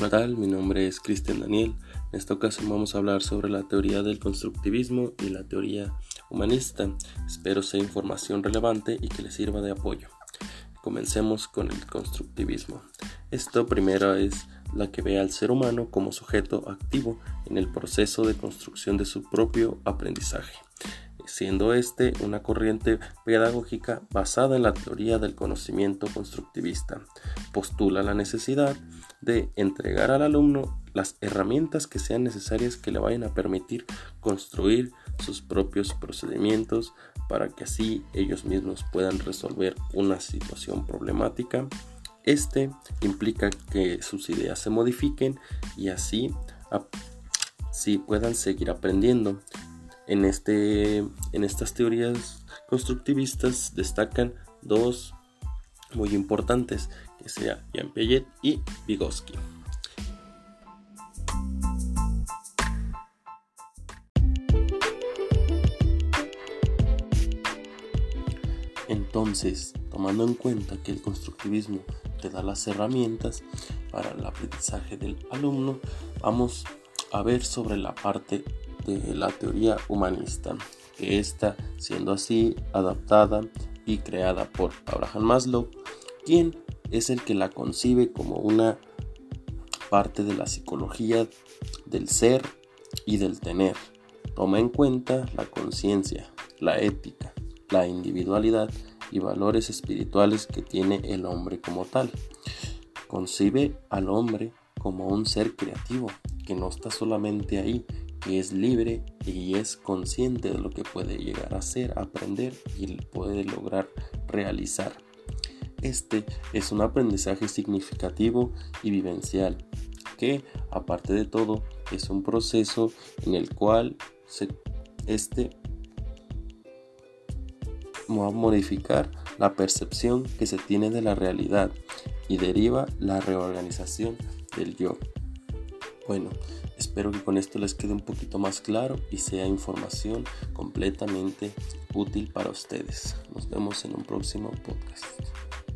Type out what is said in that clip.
Hola tal, mi nombre es Cristian Daniel. En esta ocasión vamos a hablar sobre la teoría del constructivismo y la teoría humanista. Espero sea información relevante y que les sirva de apoyo. Comencemos con el constructivismo. Esto primero es la que ve al ser humano como sujeto activo en el proceso de construcción de su propio aprendizaje siendo este una corriente pedagógica basada en la teoría del conocimiento constructivista. Postula la necesidad de entregar al alumno las herramientas que sean necesarias que le vayan a permitir construir sus propios procedimientos para que así ellos mismos puedan resolver una situación problemática. Este implica que sus ideas se modifiquen y así, así puedan seguir aprendiendo. En, este, en estas teorías constructivistas destacan dos muy importantes, que sea Jean Piaget y Vygotsky. Entonces, tomando en cuenta que el constructivismo te da las herramientas para el aprendizaje del alumno, vamos a ver sobre la parte de la teoría humanista, que está siendo así adaptada y creada por Abraham Maslow, quien es el que la concibe como una parte de la psicología del ser y del tener. Toma en cuenta la conciencia, la ética, la individualidad y valores espirituales que tiene el hombre como tal. Concibe al hombre como un ser creativo, que no está solamente ahí, que es libre y es consciente de lo que puede llegar a ser, aprender y puede lograr realizar. Este es un aprendizaje significativo y vivencial, que aparte de todo es un proceso en el cual se, este va a modificar la percepción que se tiene de la realidad y deriva la reorganización del yo. Bueno, espero que con esto les quede un poquito más claro y sea información completamente útil para ustedes. Nos vemos en un próximo podcast.